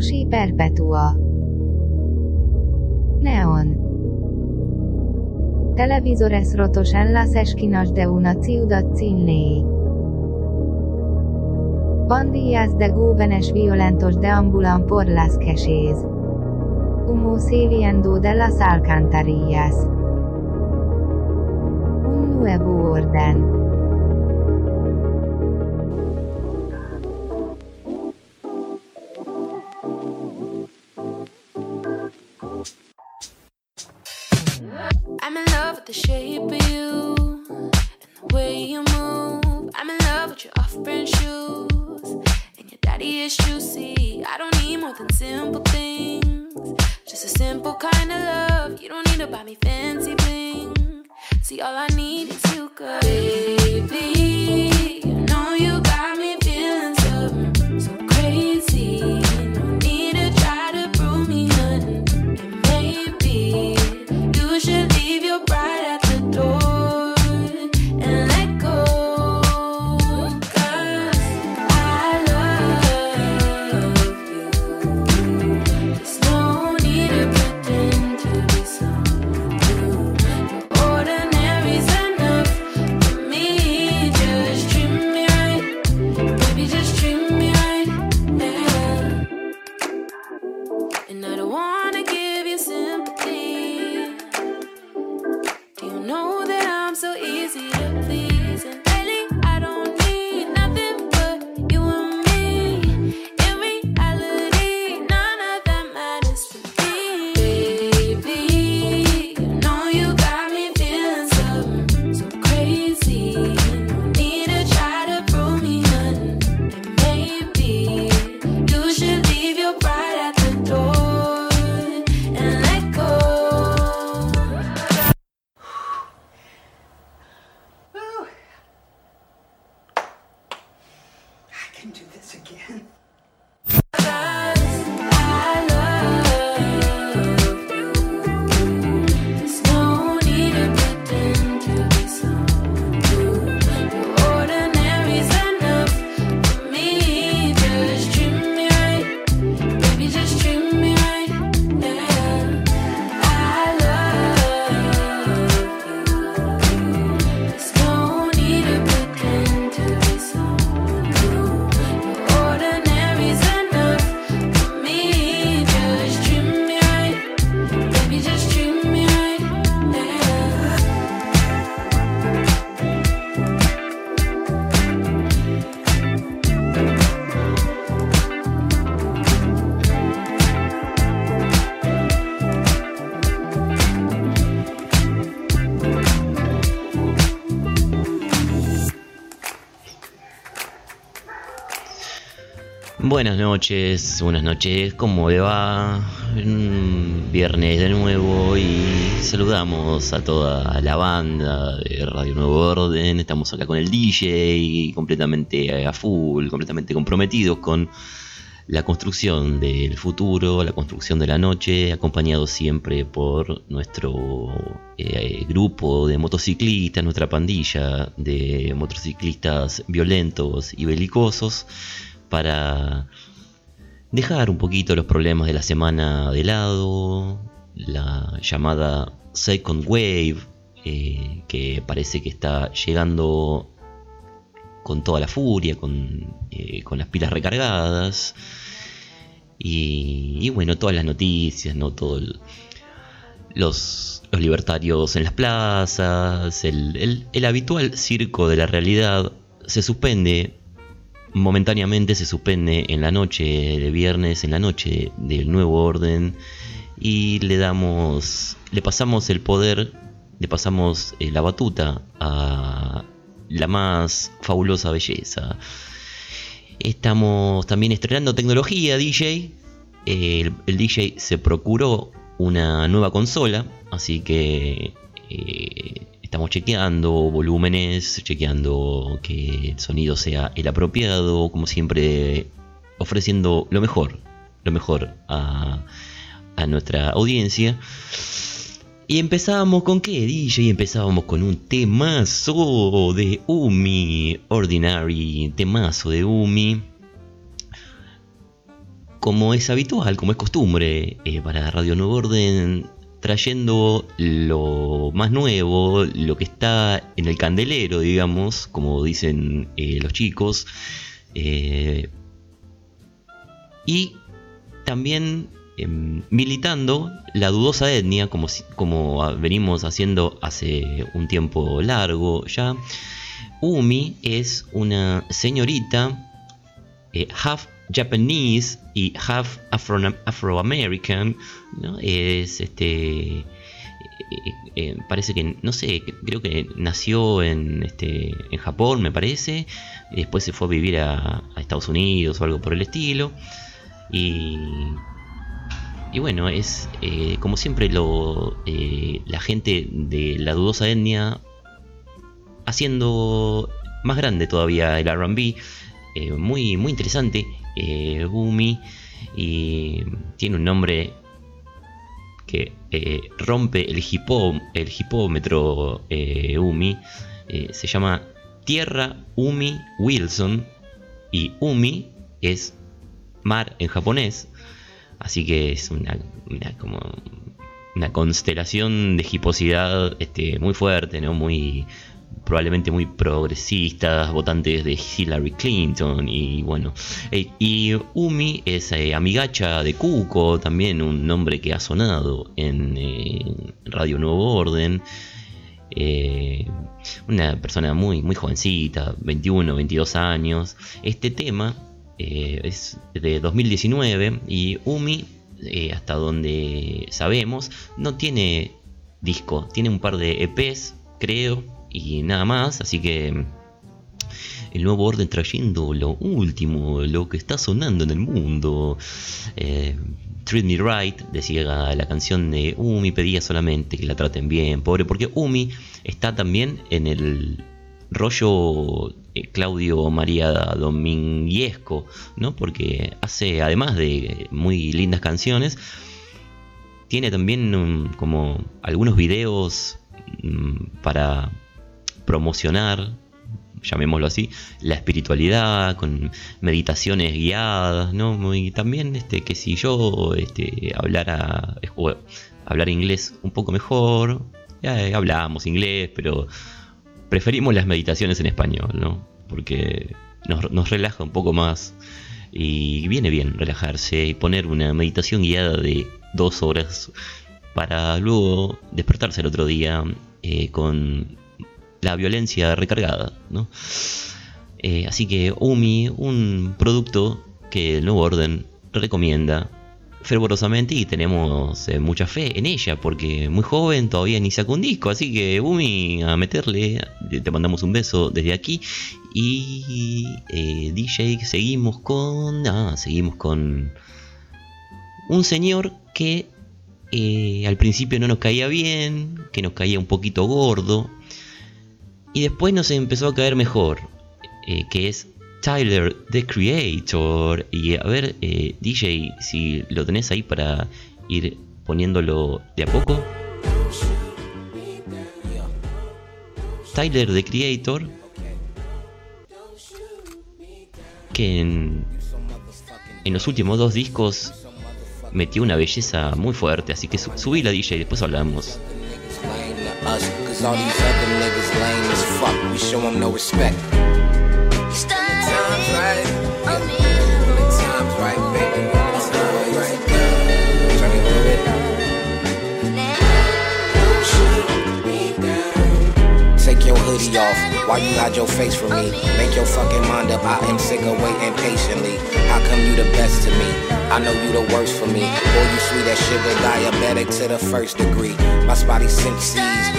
Osi Perpetua Neon Televisores rotos en las esquinas de una ciudad sin. Pandillas de jóvenes violentos deambulan por las calles. Humo saliendo de las alcantarillas. Un nuevo orden. Buenas noches, buenas noches, ¿cómo le va? Viernes de nuevo y saludamos a toda la banda de Radio Nuevo Orden. Estamos acá con el DJ, completamente a full, completamente comprometidos con la construcción del futuro, la construcción de la noche, acompañado siempre por nuestro eh, grupo de motociclistas, nuestra pandilla de motociclistas violentos y belicosos para dejar un poquito los problemas de la semana de lado, la llamada Second Wave, eh, que parece que está llegando con toda la furia, con, eh, con las pilas recargadas. Y, y bueno, todas las noticias, ¿no? Todo los, libertarios en las plazas, el- el habitual circo de la realidad se suspende momentáneamente se suspende en la noche de viernes, en la noche del nuevo orden, y le damos, le pasamos el poder, le pasamos eh, la batuta a la más fabulosa belleza. Estamos también estrenando tecnología DJ. El, DJ se procuró una nueva consola, así que eh, estamos chequeando volúmenes, chequeando que el sonido sea el apropiado, como siempre ofreciendo lo mejor, lo mejor a, a nuestra audiencia. Y empezábamos con qué, DJ? Empezábamos con un temazo de Umi, Ordinary, temazo de Umi. como es habitual, como es costumbre eh, para Radio Nuevo Orden, trayendo lo más nuevo, lo que está en el candelero, digamos, como dicen eh, los chicos. eh, y también em, militando la dudosa etnia, como, como venimos haciendo hace un tiempo largo ya. Umi es una señorita eh, half Japanese y half Afro- Afro-American, ¿no? Es este. eh, eh, parece que, no sé, creo que nació en, este, en Japón, me parece. después se fue a vivir a, Estados Unidos o algo por el estilo. Y. Y bueno, es eh, como siempre lo, la gente de la dudosa etnia haciendo más grande todavía el RB. muy, muy interesante. Eh, Gumi. Y tiene un nombre que eh, rompe el, hipó, el hipómetro eh, Umi. Eh, se llama Tierra Umi Wilson. Y Umi es mar en japonés. Así que es una, como una constelación de hiposidad este, muy fuerte, ¿no? Muy probablemente muy progresistas, votantes de Hillary Clinton y bueno. eh, y Umi es eh, amigacha de Cuco, también un nombre que ha sonado en eh, Radio Nuevo Orden. Una persona muy, muy jovencita, 21, 22 años. Este tema es de 2019 y Umi, hasta donde sabemos, no tiene disco, tiene un par de EPs, creo, y nada más, así que el nuevo orden trayendo lo último, lo que está sonando en el mundo. Eh, Treat Me Right, decía la canción de Umi, pedía solamente que la traten bien, pobre, porque Umi está también en el rollo eh, Claudio María Dominguesco, ¿no? Porque hace, además de muy lindas canciones, tiene también um, como algunos videos mm, para promocionar, llamémoslo así, la espiritualidad, con meditaciones guiadas, ¿no? Muy, también este, que si yo este, hablara, hablar inglés un poco mejor, ya eh, hablábamos inglés, pero preferimos las meditaciones en español, ¿no? Porque nos, nos relaja un poco más y viene bien relajarse y poner una meditación guiada de dos horas para luego despertarse el otro día eh, con la violencia recargada, ¿no? Eh, así que Umi, un producto que el nuevo orden recomienda fervorosamente y tenemos eh, mucha fe en ella porque muy joven todavía ni sacó un disco, así que Umi a meterle, te mandamos un beso desde aquí y eh, DJ seguimos con, ah, seguimos con un señor que eh, al principio no nos caía bien, que nos caía un poquito gordo y después nos empezó a caer mejor, eh, que es Tyler, the Creator. Y a ver, eh, DJ, si lo tenés ahí para ir poniéndolo de a poco. Tyler, the Creator. Que en, en los últimos dos discos metió una belleza muy fuerte. Así que su, subí la DJ y después hablamos. All these other niggas lame as fuck. We show them no respect. Hoodie off. Why you hide your face from me? Make your fucking mind up. I am sick of waiting patiently. How come you the best to me? I know you the worst for me. Boy, you sweet as sugar, diabetic to the first degree. My spotty senses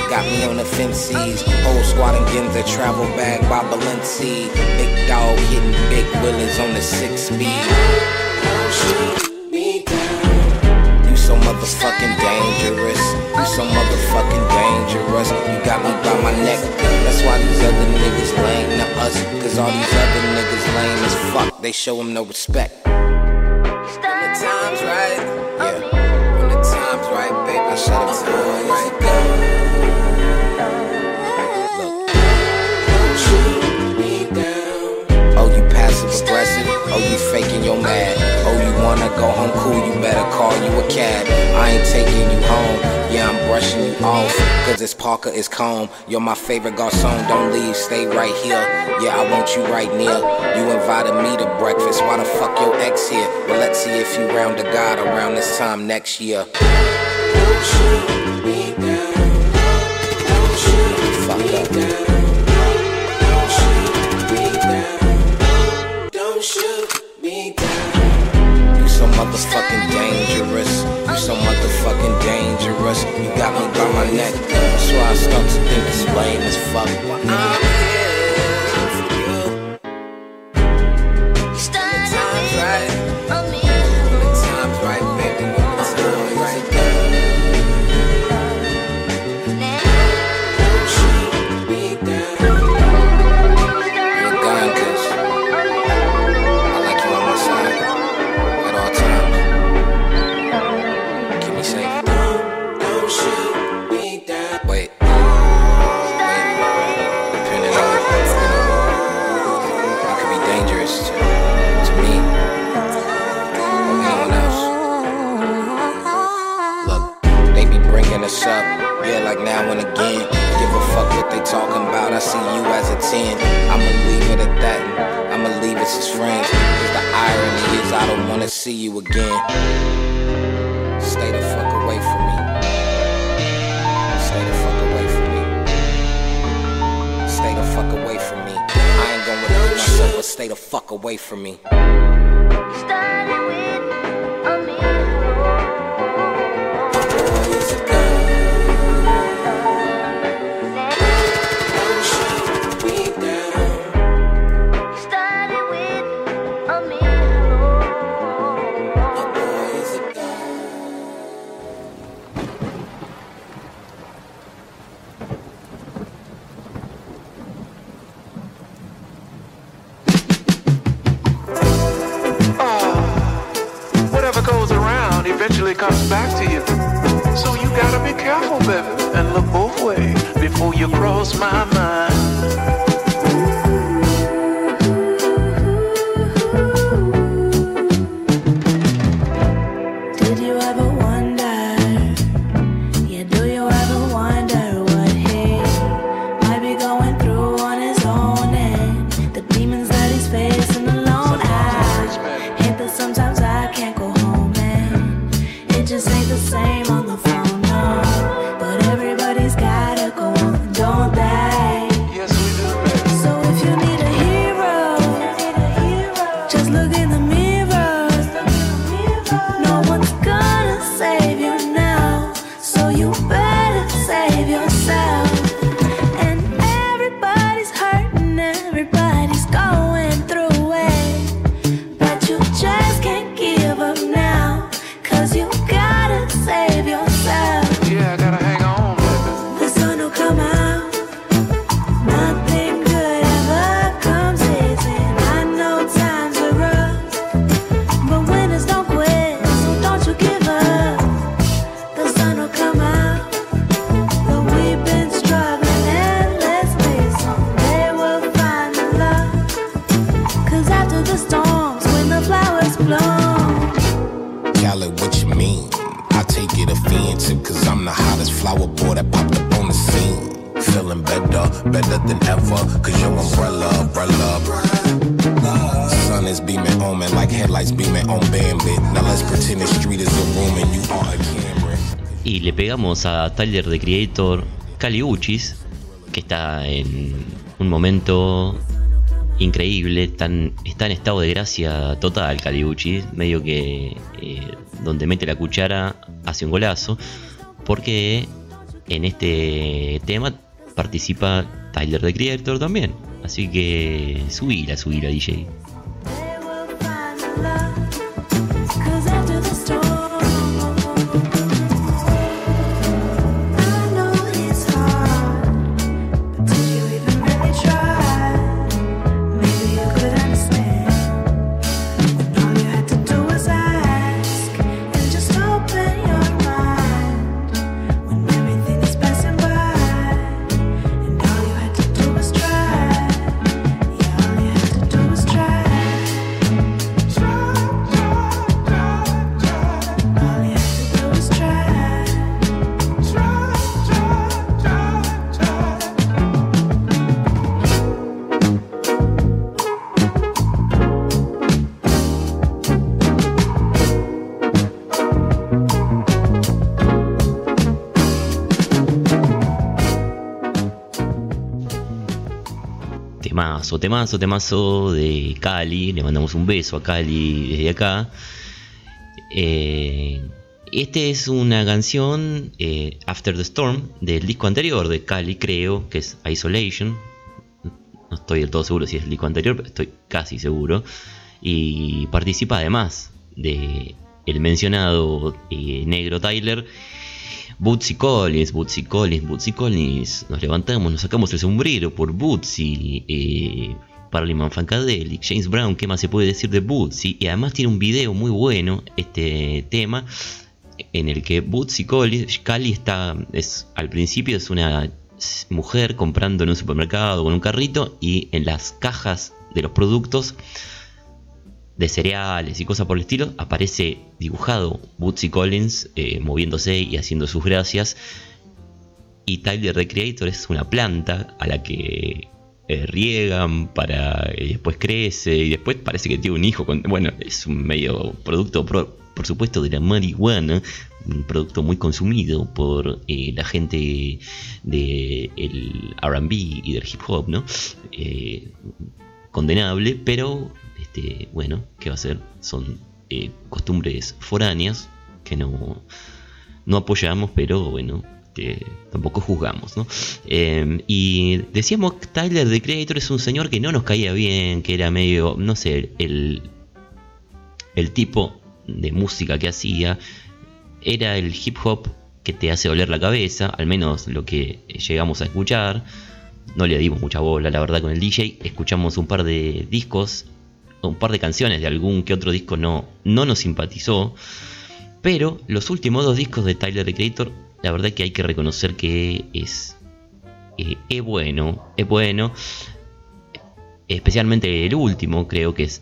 got me on the fences. Whole squad and Ginza travel bag by Balenci. Big dog hitting big willies on the six speed. Other niggas lame to us. Cause all these other niggas lame as fuck. They show them no respect. When the time's right, yeah. When the time's right, baby, I shut up time right Look. Oh, you passive aggressive. Oh, you faking your mad wanna go home, cool, you better call you a cab. I ain't taking you home, yeah, I'm brushing you off. Cause this Parker is calm, you're my favorite garçon, don't leave, stay right here. Yeah, I want you right near. You invited me to breakfast, why the fuck your ex here? Well, let's see if you round the God around this time next year. motherfucking dangerous. You so motherfucking dangerous. You got me by my neck. That's why I start to think it's lame as fuck. see you again. Stay the fuck away from me. Stay the fuck away from me. Stay the fuck away from me. I ain't gonna repeat myself, but stay the fuck away from me. llegamos a Tyler the Creator Caliuchis, que está en un momento increíble, tan, está en estado de gracia total Caliuchis, medio que eh, donde mete la cuchara hace un golazo, porque en este tema participa Tyler the Creator también, así que subila, subila DJ. Temazo, temazo, temazo de Cali. Le mandamos un beso a Cali desde acá. Eh, este es una canción eh, After the Storm del disco anterior de Cali, creo, que es Isolation. No estoy del todo seguro si es el disco anterior, pero estoy casi seguro. Y participa además de el mencionado eh, negro Tyler. Bootsy Collins, Bootsy Collins, Bootsy Collins. Nos levantamos, nos sacamos el sombrero por Bootsy. Eh, Funkadelic, James Brown, ¿qué más se puede decir de Bootsy? Y además tiene un video muy bueno, este tema, en el que Bootsy Collins, Cali está, es, al principio es una mujer comprando en un supermercado con un carrito y en las cajas de los productos de cereales y cosas por el estilo, aparece dibujado Bootsy Collins eh, moviéndose y haciendo sus gracias. Y Tyler the Creator es una planta a la que eh, riegan para y después crece y después parece que tiene un hijo. Con, bueno, es un medio producto, por, por supuesto, de la marihuana, un producto muy consumido por eh, la gente del RB y del hip hop, ¿no? Eh, condenable, pero este, bueno, ¿qué va a ser? Son eh, costumbres foráneas que no, no apoyamos, pero bueno, tampoco juzgamos, ¿no? Eh, y decíamos que Tyler the Creator es un señor que no nos caía bien, que era medio, no sé, el, el tipo de música que hacía era el hip hop que te hace doler la cabeza, al menos lo que llegamos a escuchar. No le dimos mucha bola, la verdad, con el DJ. Escuchamos un par de discos, un par de canciones de algún que otro disco no, no nos simpatizó. Pero los últimos dos discos de Tyler the Creator, la verdad que hay que reconocer que es, eh, es bueno, es bueno. Especialmente el último, creo que es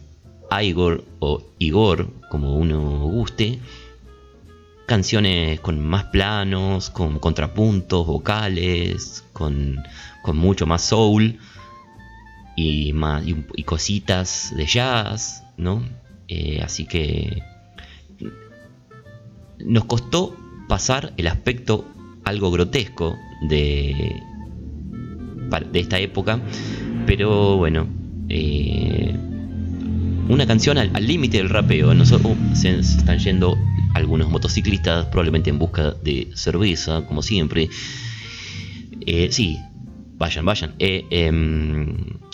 Igor o Igor, como uno guste. Canciones con más planos, con contrapuntos vocales, con, con mucho más soul y, más, y, cositas de jazz, ¿no? Eh, así que nos costó pasar el aspecto algo grotesco de, de esta época, pero bueno, eh, una canción al límite del rapeo. Nosotros se, se están yendo algunos motociclistas, probablemente en busca de cerveza, como siempre. Eh, sí, vayan, vayan. Eh, eh,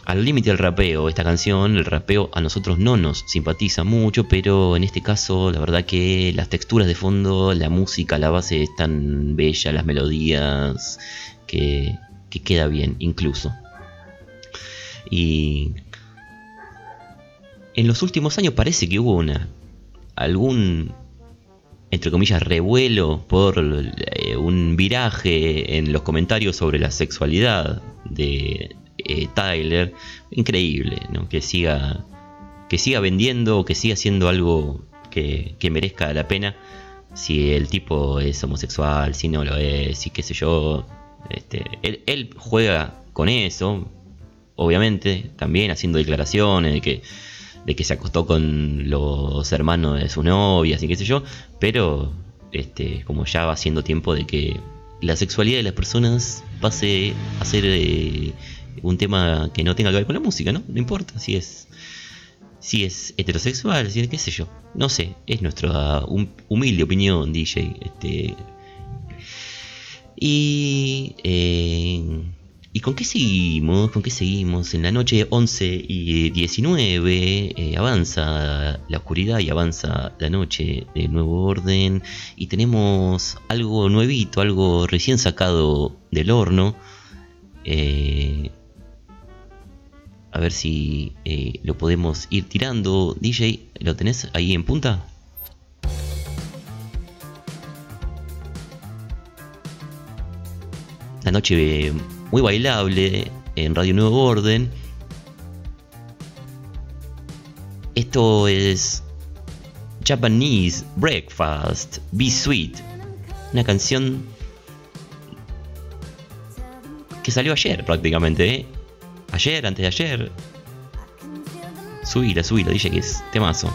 al límite del rapeo, esta canción, el rapeo a nosotros no nos simpatiza mucho, pero en este caso, la verdad que las texturas de fondo, la música, la base es tan bella, las melodías, que, que queda bien, incluso. Y en los últimos años parece que hubo una algún entre comillas revuelo por eh, un viraje en los comentarios sobre la sexualidad de eh, Tyler increíble ¿no? que siga que siga vendiendo que siga haciendo algo que, merezca la pena si el tipo es homosexual si no lo es y qué sé yo este, él, juega con eso obviamente también haciendo declaraciones de que se acostó con los hermanos de su novia, así qué sé yo, pero este, como ya va siendo tiempo de que la sexualidad de las personas pase a ser eh, un tema que no tenga que ver con la música, ¿no? No importa si es si es heterosexual, si es qué sé yo, no sé, es nuestra hum- humilde opinión, DJ, este y eh, ¿Y con qué seguimos? ¿Con qué seguimos? En la noche 11 y 19 eh, avanza la oscuridad y avanza la noche de nuevo orden y tenemos algo nuevito, algo recién sacado del horno. Eh, a ver si eh, lo podemos ir tirando. DJ, ¿lo tenés ahí en punta? La noche muy bailable en Radio Nuevo Orden. Esto es Japanese Breakfast, Be Sweet. Una canción que salió ayer prácticamente. ¿eh? Ayer, antes de ayer. Subila, subila, dije que es temazo.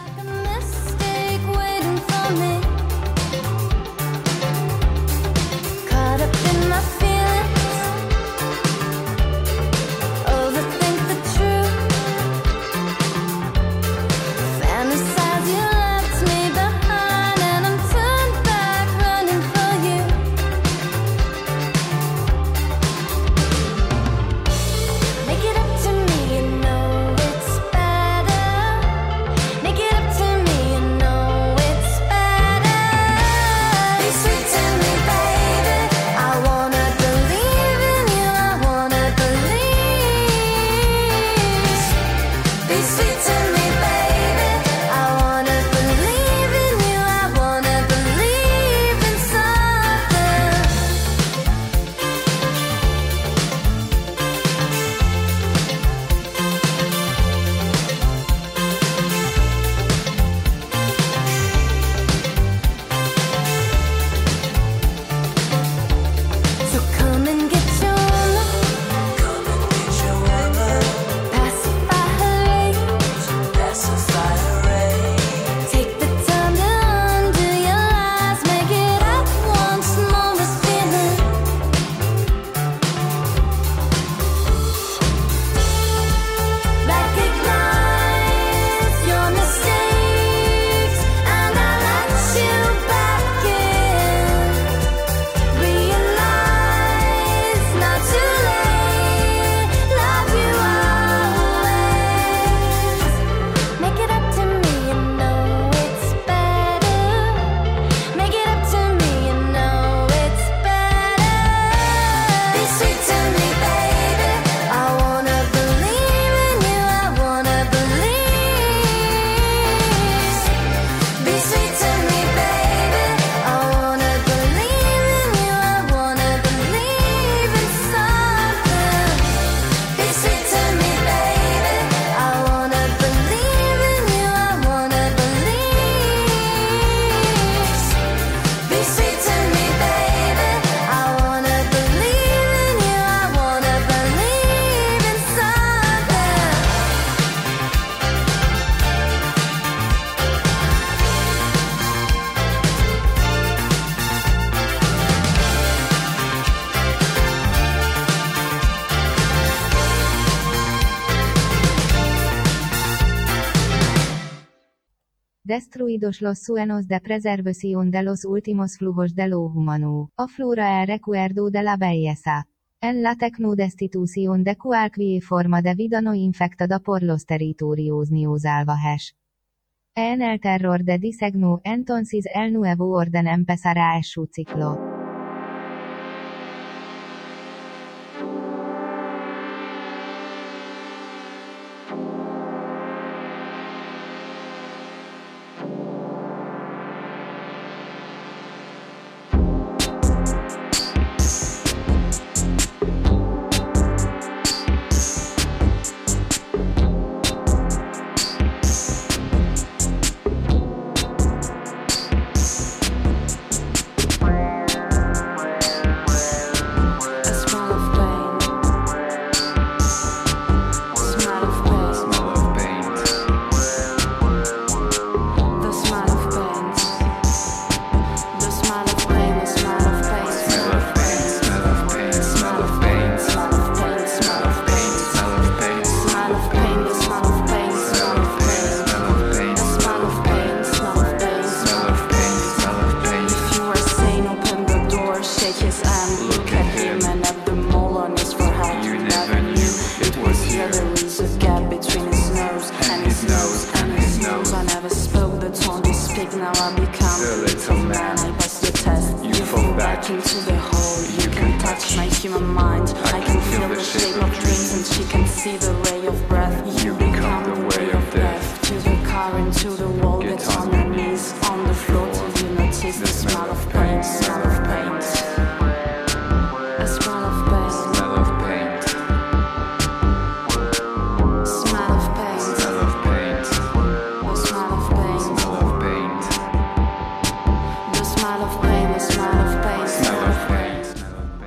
Destruidos los suenos de preservación de los últimos flujos de lo humano. A flora el recuerdo de la belleza. En la tecnodestitución de cualquier forma de vida no infectada por los territorios ni salvajes. En el terror de disegno entonces el nuevo orden empezará su ciclo.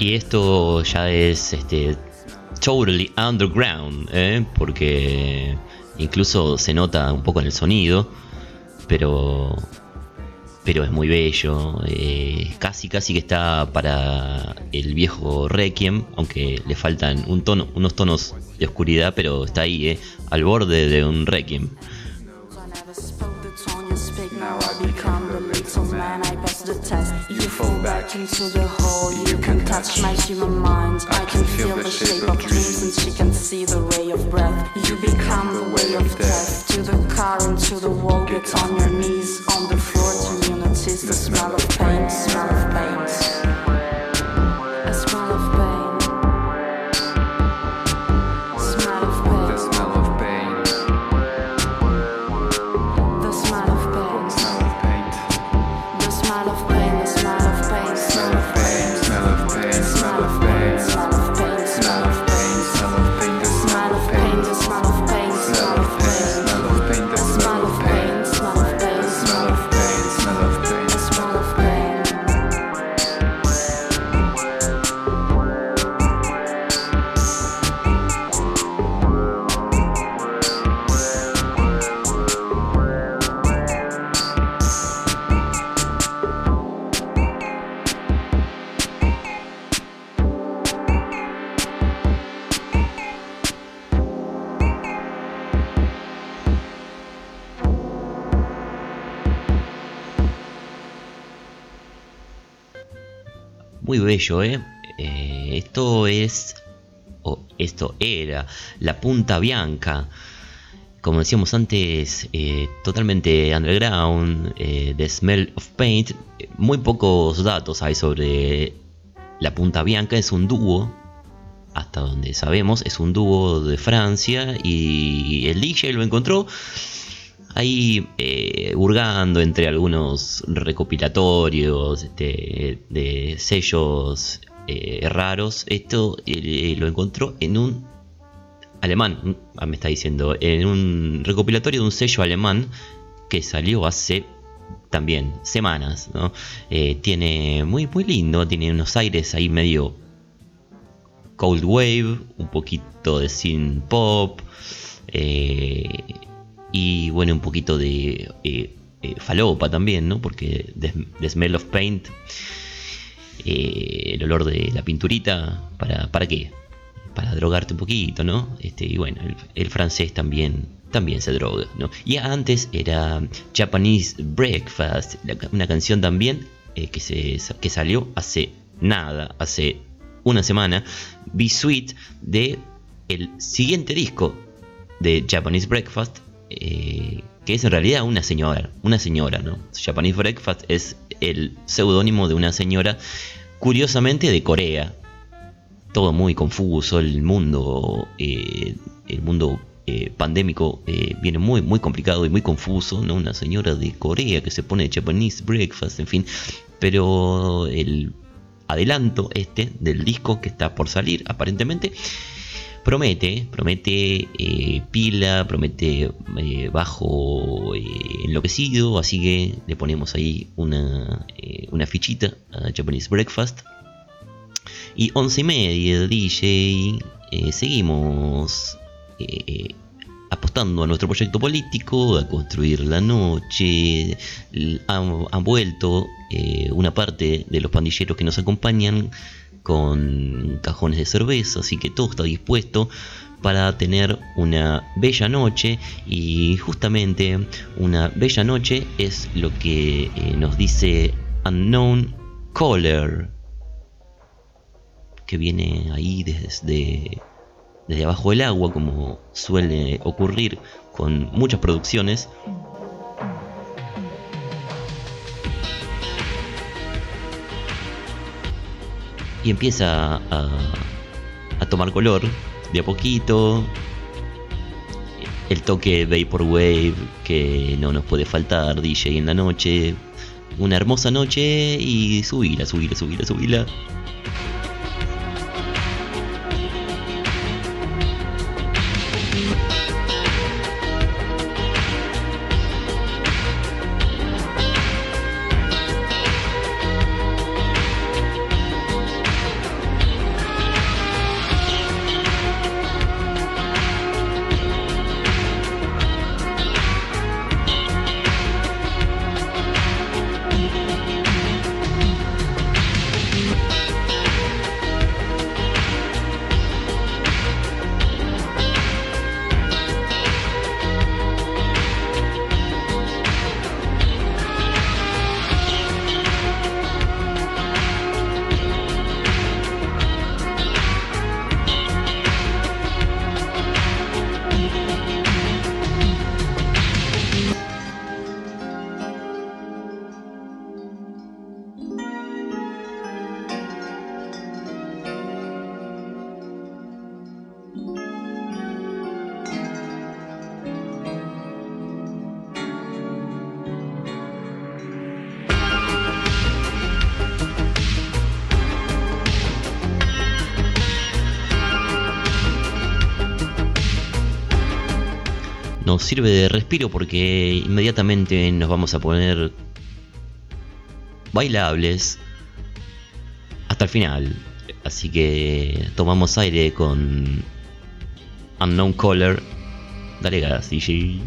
Y esto ya es este totally underground, ¿eh? porque incluso se nota un poco en el sonido, pero pero es muy bello, eh, casi casi que está para el viejo Requiem, aunque le faltan un tono, unos tonos de oscuridad, pero está ahí, ¿eh? al borde de un Requiem. The test. You fall back into the hole. You can touch my human mind. I can feel the shape of dreams, and she can see the ray of breath. You become the way of death. To the car and to the wall. Get on your knees on the floor you notice the smell of pain. Smell of pain. Muy bello, ¿eh? Eh, esto es, o esto era, la punta bianca. Como decíamos antes, eh, totalmente underground, eh, The Smell of Paint. Muy pocos datos hay sobre la punta bianca. Es un dúo hasta donde sabemos, es un dúo de Francia y el DJ lo encontró ahí eh, hurgando entre algunos recopilatorios este, de sellos eh, raros. Esto eh, lo encontró en un alemán, ah, me está diciendo, en un recopilatorio de un sello alemán que salió hace también semanas, ¿no? Eh, tiene muy muy lindo, tiene unos aires ahí medio cold wave, un poquito de synth pop eh, y bueno un poquito de eh, eh, falopa también, ¿no? Porque the, smell of paint, eh, el olor de la pinturita, para para qué? Para drogarte un poquito, ¿no? Este y bueno el, francés también también se droga, ¿no? Y antes era Japanese Breakfast, una canción también que, se, que salió hace nada, hace una semana, Be Sweet, de el siguiente disco de Japanese Breakfast, eh, que es en realidad una señora, una señora, ¿no? Japanese Breakfast es el seudónimo de una señora, curiosamente de Corea. Todo muy confuso, el mundo, eh, el mundo eh, pandémico viene muy muy complicado y muy confuso, ¿no? Una señora de Corea que se pone Japanese breakfast, en fin. Pero el adelanto este del disco que está por salir, aparentemente, promete, promete eh, pila, promete eh, bajo eh, enloquecido, así que le ponemos ahí una, una fichita a Japanese Breakfast. Y once y media, DJ, seguimos apostando a nuestro proyecto político, a construir la noche. Han vuelto eh, una parte de los pandilleros que nos acompañan con cajones de cerveza, así que todo está dispuesto para tener una bella noche y justamente una bella noche es lo que eh, nos dice Unknown Caller que viene ahí desde desde abajo del agua, como suele ocurrir con muchas producciones. Y empieza a, tomar color de a poquito. El toque Vaporwave que no nos puede faltar, DJ en la noche. Una hermosa noche y subila, subila, subila, subila. Nos sirve de respiro porque inmediatamente nos vamos a poner bailables hasta el final. Así que tomamos aire con Unknown Caller. Dale gas, DJ.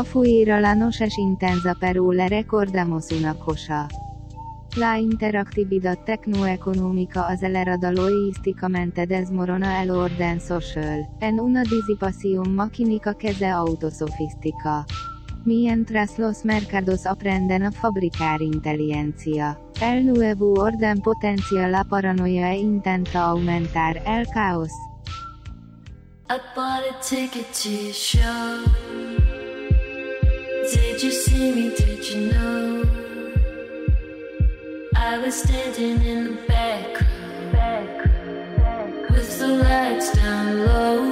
A fuira la noches intensa pero le recordamos una cosa. La interactividad tecnoeconómica acelerada logísticamente desmorona el orden social, en una disipación maquínica que se autosofistica. Mientras los mercados aprenden a fabricar inteligencia, el nuevo orden potencia la paranoia e intenta aumentar el caos. I bought a ticket to show. Did you see me? Did you know? I was standing in the back row, with the lights down low.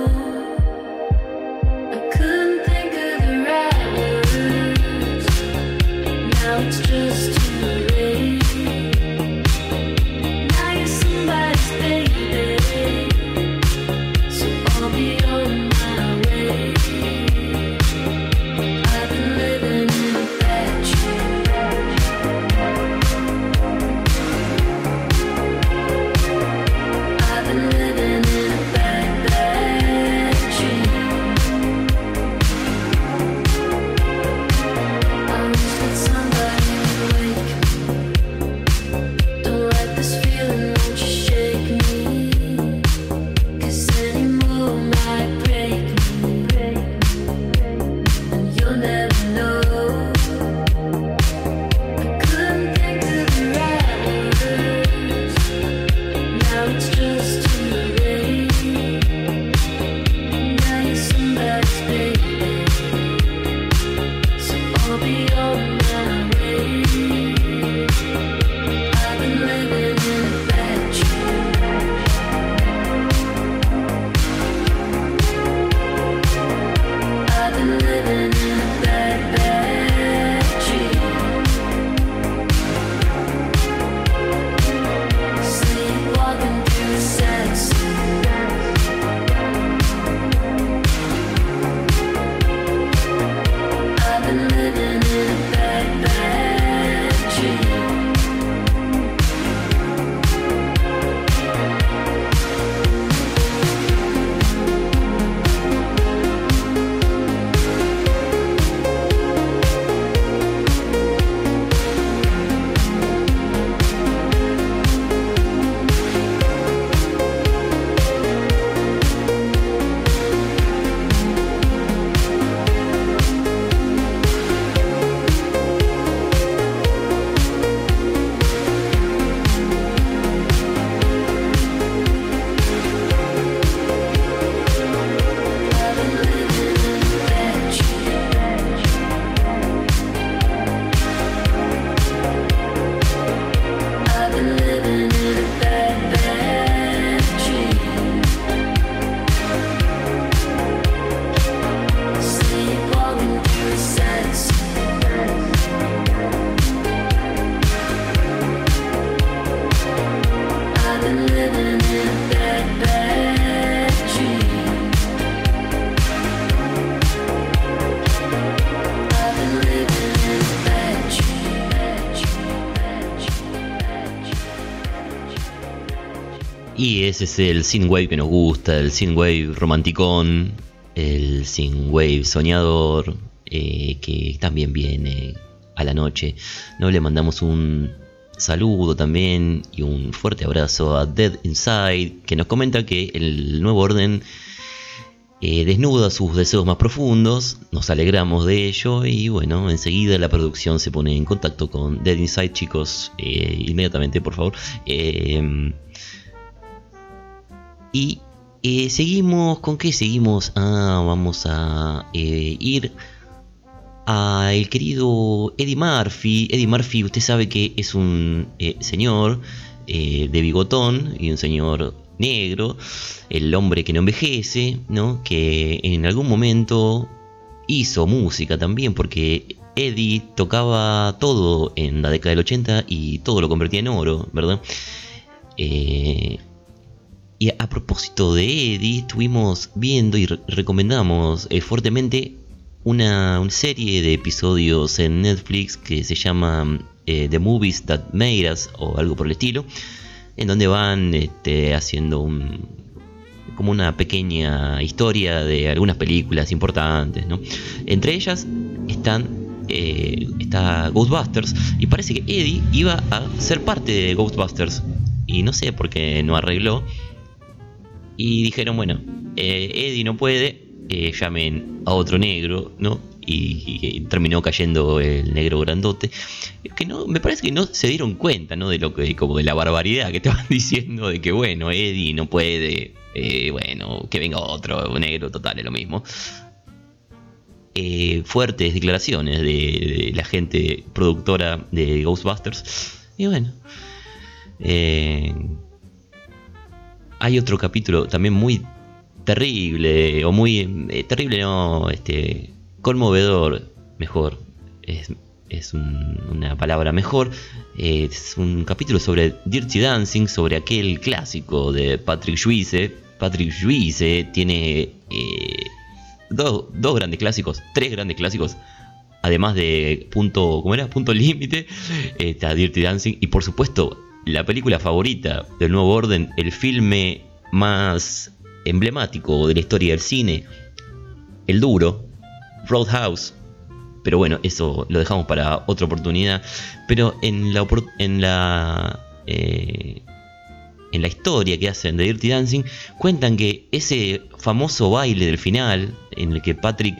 Y ese es el synthwave que nos gusta, el synthwave romanticón, el synthwave soñador, eh, que también viene a la noche. No le mandamos un saludo también y un fuerte abrazo a Dead Inside, que nos comenta que el nuevo orden eh, desnuda sus deseos más profundos, nos alegramos de ello y bueno, enseguida la producción se pone en contacto con Dead Inside, chicos, eh, inmediatamente por favor. Y eh, seguimos, ¿con qué seguimos? Ah, vamos a eh, ir a el querido Eddie Murphy. Eddie Murphy, usted sabe que es un eh, señor de bigotón y un señor negro, el hombre que no envejece, ¿no? Que en algún momento hizo música también, porque Eddie tocaba todo en la década del 80 y todo lo convertía en oro, ¿verdad? Eh, y a propósito de Eddie, estuvimos viendo y re- recomendamos eh, fuertemente una, una serie de episodios en Netflix que se llama eh, The Movies That Made Us o algo por el estilo, en donde van este, haciendo un como una pequeña historia de algunas películas importantes, ¿no? Entre ellas están eh, está Ghostbusters y parece que Eddie iba a ser parte de Ghostbusters y no sé por qué no arregló y dijeron bueno eh, Eddie no puede eh, llamen a otro negro no y, y terminó cayendo el negro grandote que no me parece que no se dieron cuenta no de lo que como de la barbaridad que estaban diciendo de que bueno Eddie no puede eh, bueno que venga otro negro total es lo mismo fuertes declaraciones de, de la gente productora de Ghostbusters. Y bueno, eh, hay otro capítulo también muy terrible, o muy eh, terrible, no, este, conmovedor, mejor, es, es un- una palabra mejor. Eh, es un capítulo sobre Dirty Dancing, sobre aquel clásico de Patrick Swayze. Patrick Swayze tiene eh, dos, dos grandes clásicos, tres grandes clásicos. Además de punto, ¿cómo era? Punto límite, está Dirty Dancing y por supuesto la película favorita del Nuevo Orden, el filme más emblemático de la historia del cine, El Duro, Roadhouse. Pero bueno, eso lo dejamos para otra oportunidad. Pero en la, en la eh, en la historia que hacen de Dirty Dancing, cuentan que ese famoso baile del final, en el que Patrick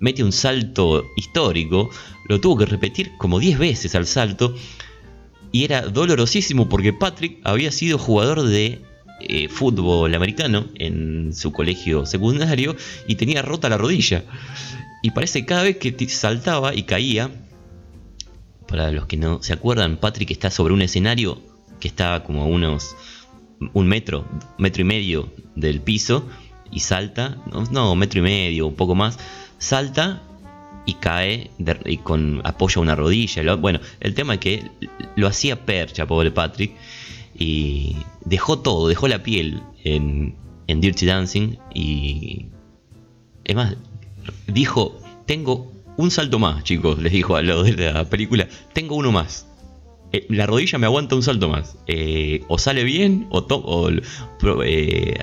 mete un salto histórico, lo tuvo que repetir como 10 veces al salto, y era dolorosísimo porque Patrick había sido jugador de eh, fútbol americano en su colegio secundario y tenía rota la rodilla. Y parece que cada vez que saltaba y caía, para los que no se acuerdan, Patrick está sobre un escenario que está como a unos un metro, metro y medio del piso y salta, no, no, metro y medio, un poco más, salta y cae de- y con apoya una rodilla. Bueno, el tema es que lo hacía percha, pobre Patrick, y dejó todo, dejó la piel en, Dirty Dancing y es más, dijo, tengo un salto más, chicos, les dijo a lo de la película, tengo uno más. Eh, la rodilla me aguanta un salto más. Eh, o sale bien, o, to- o eh,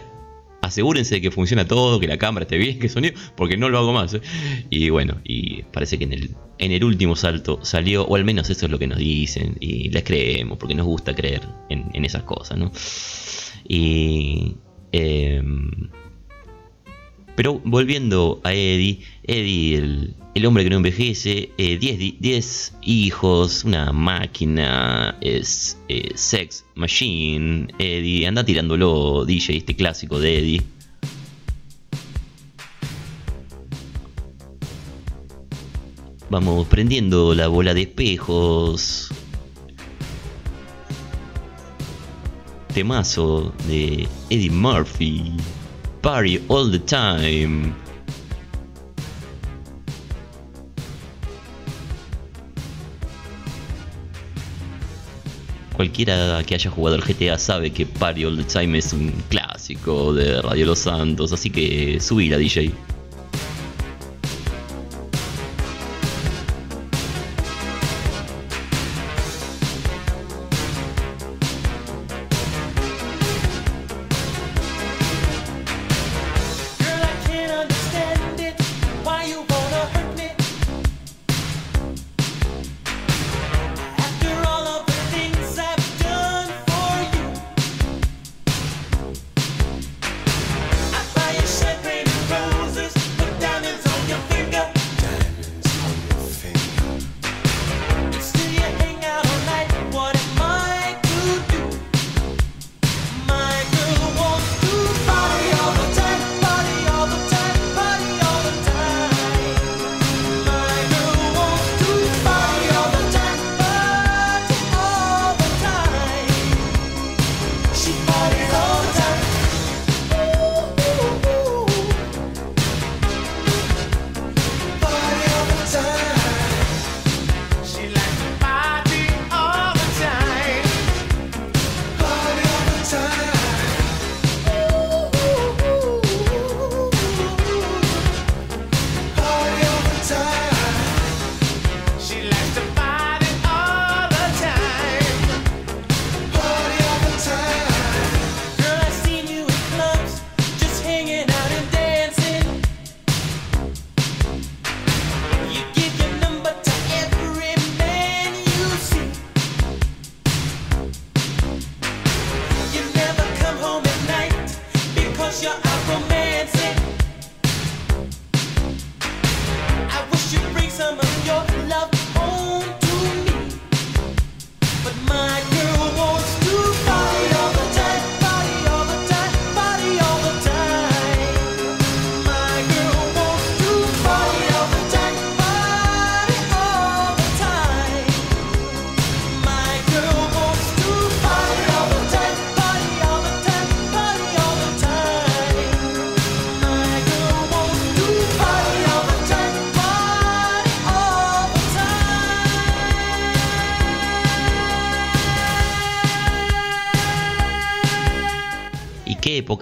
asegúrense de que funciona todo, que la cámara esté bien, que sonido, porque no lo hago más. eh. Y bueno, y parece que en el, en el último salto salió, o al menos eso es lo que nos dicen, y les creemos, porque nos gusta creer en, en esas cosas, ¿no? Y. em, pero volviendo a Eddie, Eddie, el, el hombre que no envejece, 10 hijos, una máquina, es eh, sex machine. Eddie, anda tirándolo, DJ, este clásico de Eddie. Vamos prendiendo la bola de espejos. Temazo de Eddie Murphy. Party all the time. Cualquiera que haya jugado al GTA sabe que Party All the Time es un clásico de Radio Los Santos, así que subí la DJ.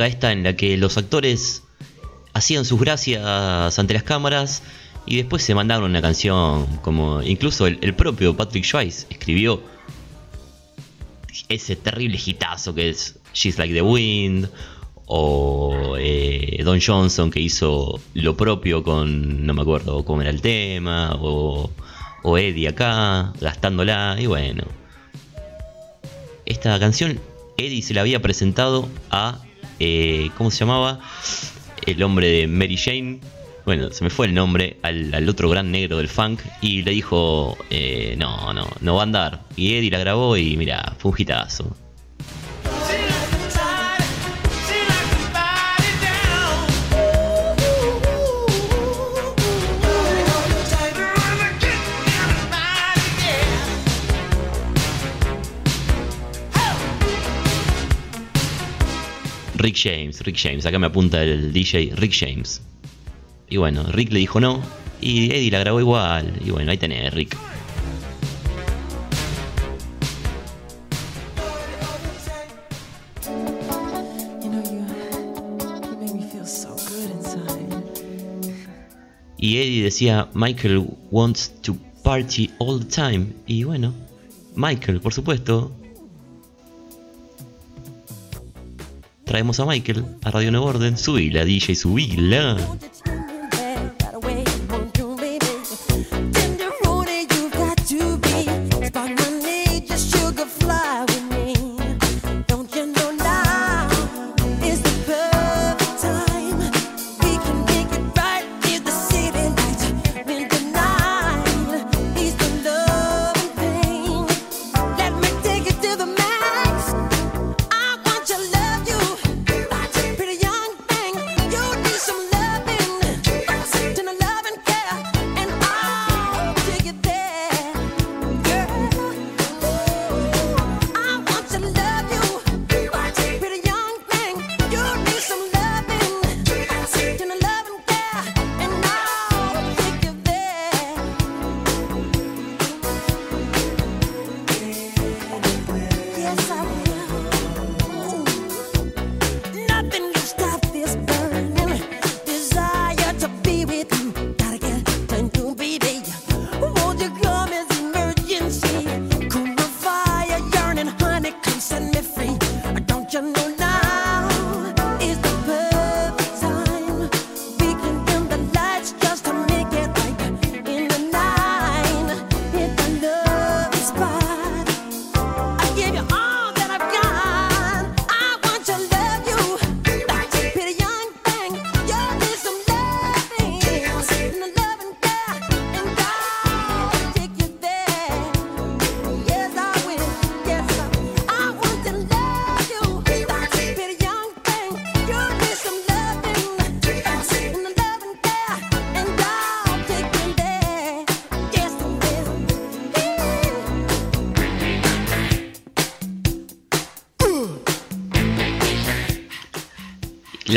Esta en la que los actores hacían sus gracias ante las cámaras y después se mandaron una canción como incluso el, propio Patrick Swayze escribió ese terrible hitazo que es She's Like the Wind o eh, Don Johnson que hizo lo propio con no me acuerdo cómo era el tema o, o Eddie acá gastándola y bueno. Esta canción Eddie se la había presentado a eh, ¿cómo se llamaba? el hombre de Mary Jane bueno, se me fue el nombre al, otro gran negro del funk y le dijo, eh, no, no, no va a andar. Y Eddie la grabó y mira, fue un hitazo. Rick James, Rick James, acá me apunta el DJ Rick James. Y bueno, Rick le dijo no y Eddie la grabó igual. Y bueno, ahí tenés, Rick. Y Eddie decía, Michael wants to party all the time. Y bueno, Michael, por supuesto. Traemos a Michael a Radio Nuevo Orden. Subila, DJ, subila.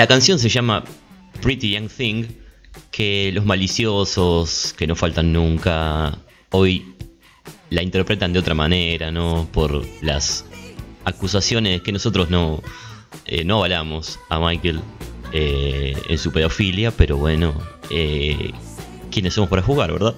La canción se llama Pretty Young Thing, que los maliciosos, que no faltan nunca, hoy la interpretan de otra manera, ¿no? Por las acusaciones que nosotros no, eh, no avalamos a Michael eh, en su pedofilia, pero bueno, eh, ¿quiénes somos para jugar, verdad?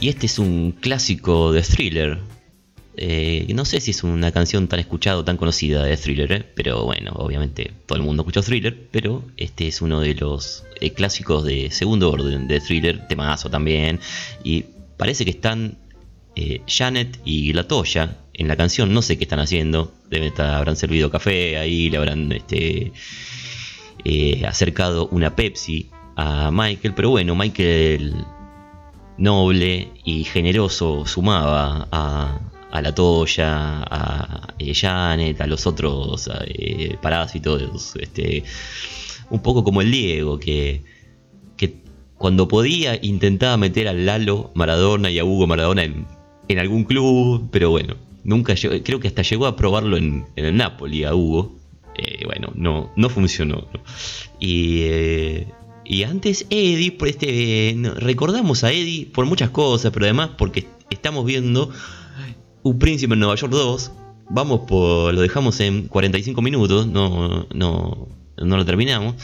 Y este es un clásico de thriller. Eh, no sé si es una canción tan escuchada o tan conocida de thriller, ¿eh? pero bueno, obviamente todo el mundo escuchó thriller, pero este es uno de los eh, clásicos de segundo orden de thriller, temazo también. Y parece que están Janet y La Toya en la canción, no sé qué están haciendo, deben estar, habrán servido café ahí, le habrán este, acercado una Pepsi a Michael, pero bueno, Michael noble y generoso sumaba a, a la Toya, a eh, Janet, a los otros eh, parásitos, este, un poco como el Diego, que, que cuando podía intentaba meter a Lalo Maradona y a Hugo Maradona en, en algún club, pero bueno, nunca llegó- creo que hasta llegó a probarlo en, el Napoli a Hugo. Eh, bueno, no, no funcionó. Y, eh, y antes Eddie, por este, recordamos a Eddie por muchas cosas, pero además porque estamos viendo Un Príncipe en Nueva York 2. Vamos por, lo dejamos en 45 minutos, no, no, no lo terminamos.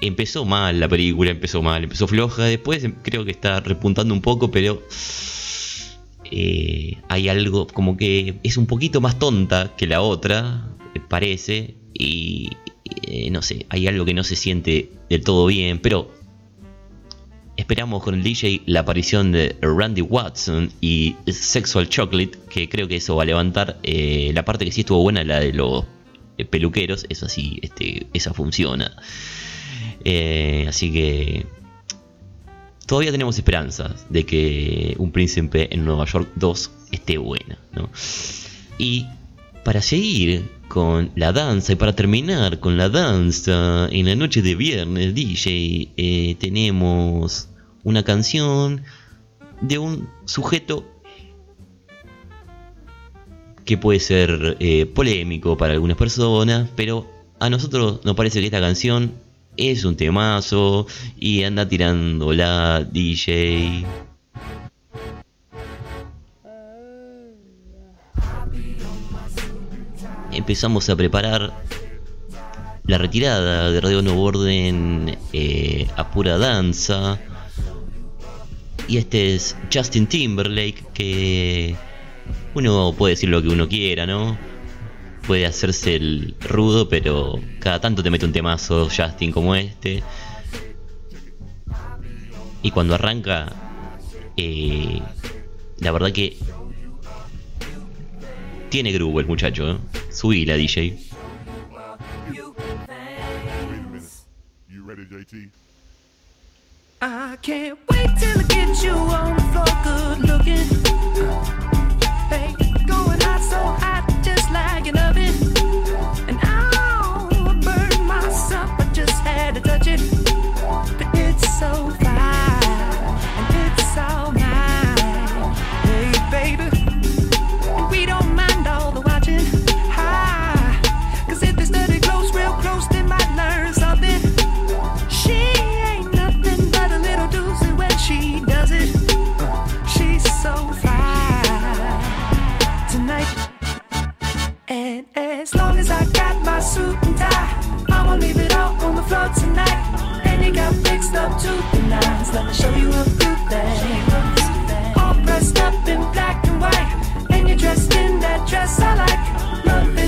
Empezó mal la película, empezó mal, empezó floja. Después creo que está repuntando un poco, pero eh, hay algo como que es un poquito más tonta que la otra, eh, parece, y eh, no sé, hay algo que no se siente del todo bien, pero esperamos con el DJ la aparición de Randy Watson y Sexual Chocolate, que creo que eso va a levantar eh, la parte que sí estuvo buena, la de los eh, peluqueros, eso sí, este, esa funciona. Así que todavía tenemos esperanzas de que Un Príncipe en Nueva York 2 esté buena. ¿no? Y para seguir con la danza y para terminar con la danza en la noche de viernes, DJ, eh, tenemos una canción de un sujeto que puede ser eh, polémico para algunas personas, pero a nosotros nos parece que esta canción es un temazo y anda tirándola DJ. Empezamos a preparar la retirada de Radio Nuevo Orden eh, a pura danza. Y este es Justin Timberlake, que uno puede decir lo que uno quiera, ¿no? Puede hacerse el rudo, pero cada tanto te mete un temazo Justin como este. Y cuando arranca, eh, la verdad que tiene grupo el muchacho, ¿eh? Subí la DJ. You ready, JT? I can't wait till I get you on the floor, good looking. Hey, going hot, so hot, just like an oven. And I'll burn myself, I just had to touch it. But it's so fine, And as long as I got my suit and tie, I'ma leave it all on the floor tonight. And you got fixed up to the nines. Let me show you a few things. All dressed up in black and white. And you're dressed in that dress I like. Love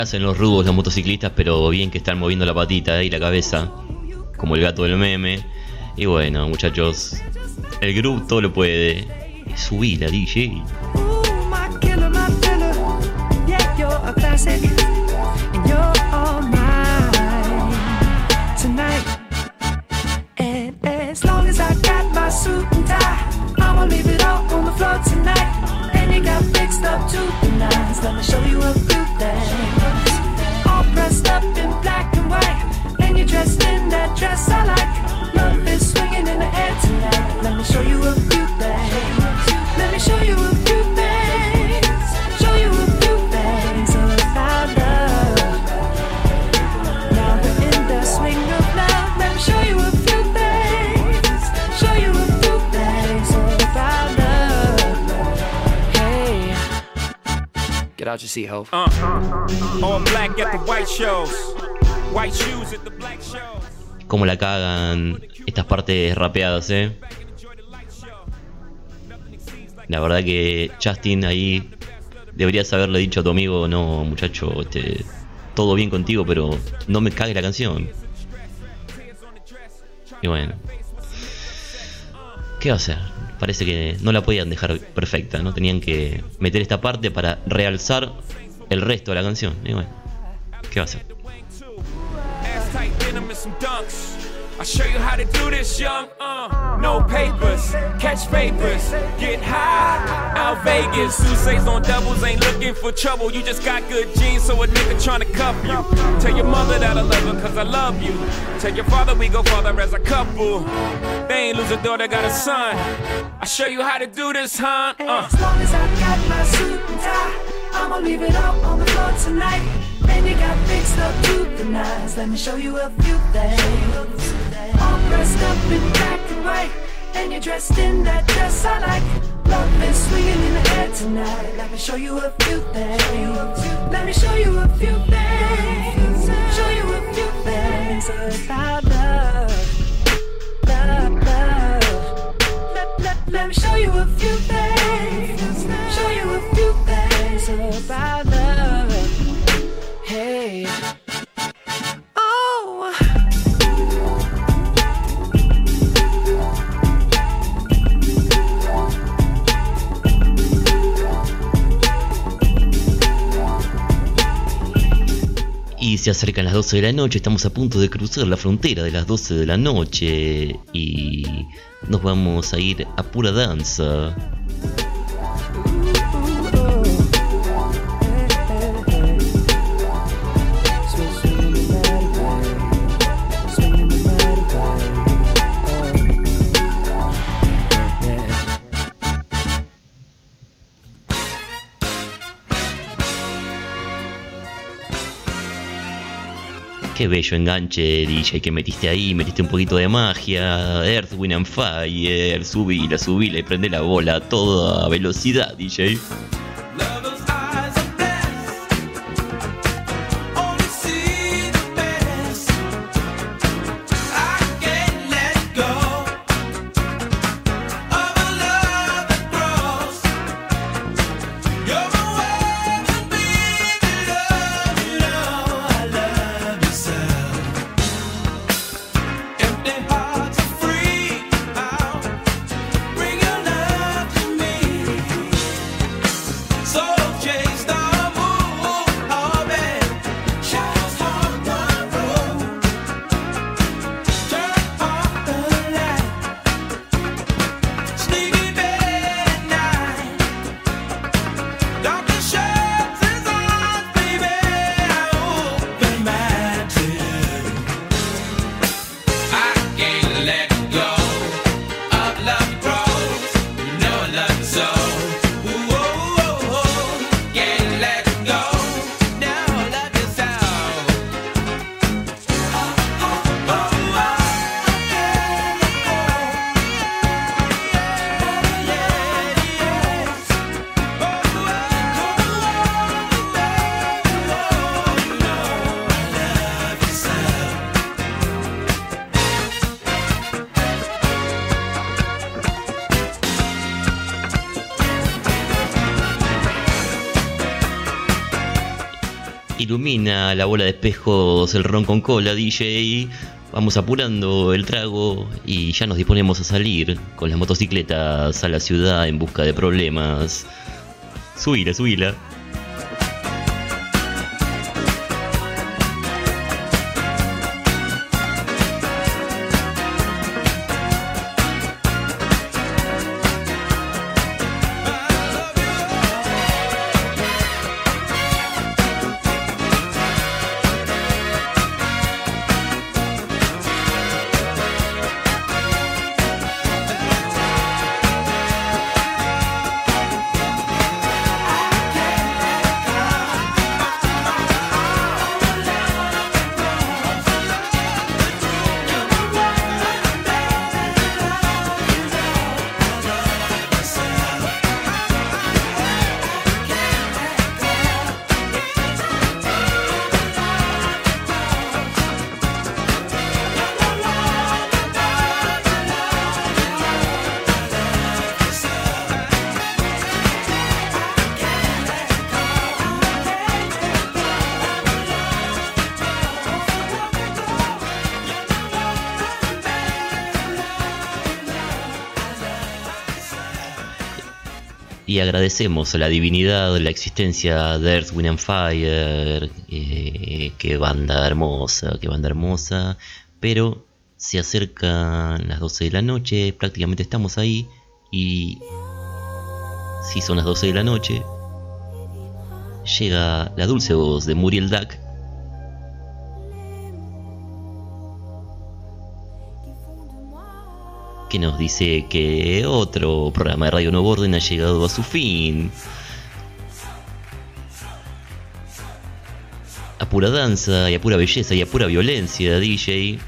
hacen los rudos los motociclistas, pero bien que están moviendo la patita eh, y la cabeza, como el gato del meme. Y bueno, muchachos, el grupo todo lo puede. Subí la DJ. Ooh, my killer, my filler. dress I like. Love is swinging in the air tonight. Let me show you a few things. Let me show you a few things. Show you a few things about love. Now we're in the swing of love. Let me show you a few things. Show you a few things about love. Hey, get out your seat, ho. Uh, uh, uh, uh, all black at the white shows. White shoes at the Cómo la cagan estas partes rapeadas, eh. La verdad que Justin ahí deberías haberle dicho a tu amigo, no muchacho, este, todo bien contigo, pero no me cague la canción. Y bueno. ¿Qué va a hacer? Parece que no la podían dejar perfecta, ¿no? Tenían que meter esta parte para realzar el resto de la canción. Y bueno, ¿qué va a hacer? Some dunks. I'll show you how to do this, young. Uh, no papers, catch papers, get high. Out Vegas, Sousa's on doubles, ain't looking for trouble. You just got good genes, so a nigga tryna cuff you. Tell your mother that I love her, cause I love you. Tell your father we go father as a couple. They ain't lose a daughter, got a son. I'll show you how to do this, huh? Uh. As long as I got my suit and tie, I'ma leave it all on the floor tonight. And you got fixed up to the nines. Let me show you a few things. All dressed up in black and white, and you're dressed in that dress I like. Love is swinging in the air tonight. Let me show you a few things. Let me show you a few things. Show you a few things about love. Love, love. Let, let, let me show you a few things. Se acercan las 12 de la noche, estamos a punto de cruzar la frontera de las 12 de la noche y nos vamos a ir a pura danza. Qué bello enganche, DJ, que metiste ahí, metiste un poquito de magia, Earth, Wind and Fire, subila, subila y prende la bola a toda velocidad, DJ. La bola de espejos el ron con cola, DJ. Vamos apurando el trago y ya nos disponemos a salir con las motocicletas a la ciudad en busca de problemas. Subila, subila. La divinidad la existencia de Earth, Wind and Fire. eh, qué banda hermosa, qué banda hermosa. Pero se acercan las 12 de la noche, prácticamente estamos ahí. Y si son las 12 de la noche, llega la dulce voz de Muriel Duck. Que nos dice que otro programa de Radio Nuevo Orden ha llegado a su fin. A pura danza y a pura belleza y a pura violencia, DJ.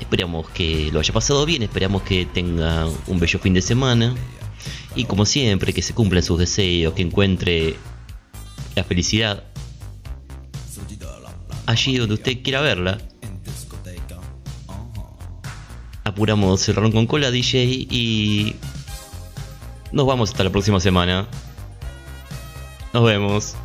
Esperamos que lo haya pasado bien, esperamos que tenga un bello fin de semana. Y como siempre, que se cumplan sus deseos, que encuentre la felicidad allí donde usted quiera verla. Apuramos el ron con cola, DJ, y nos vamos hasta la próxima semana. Nos vemos.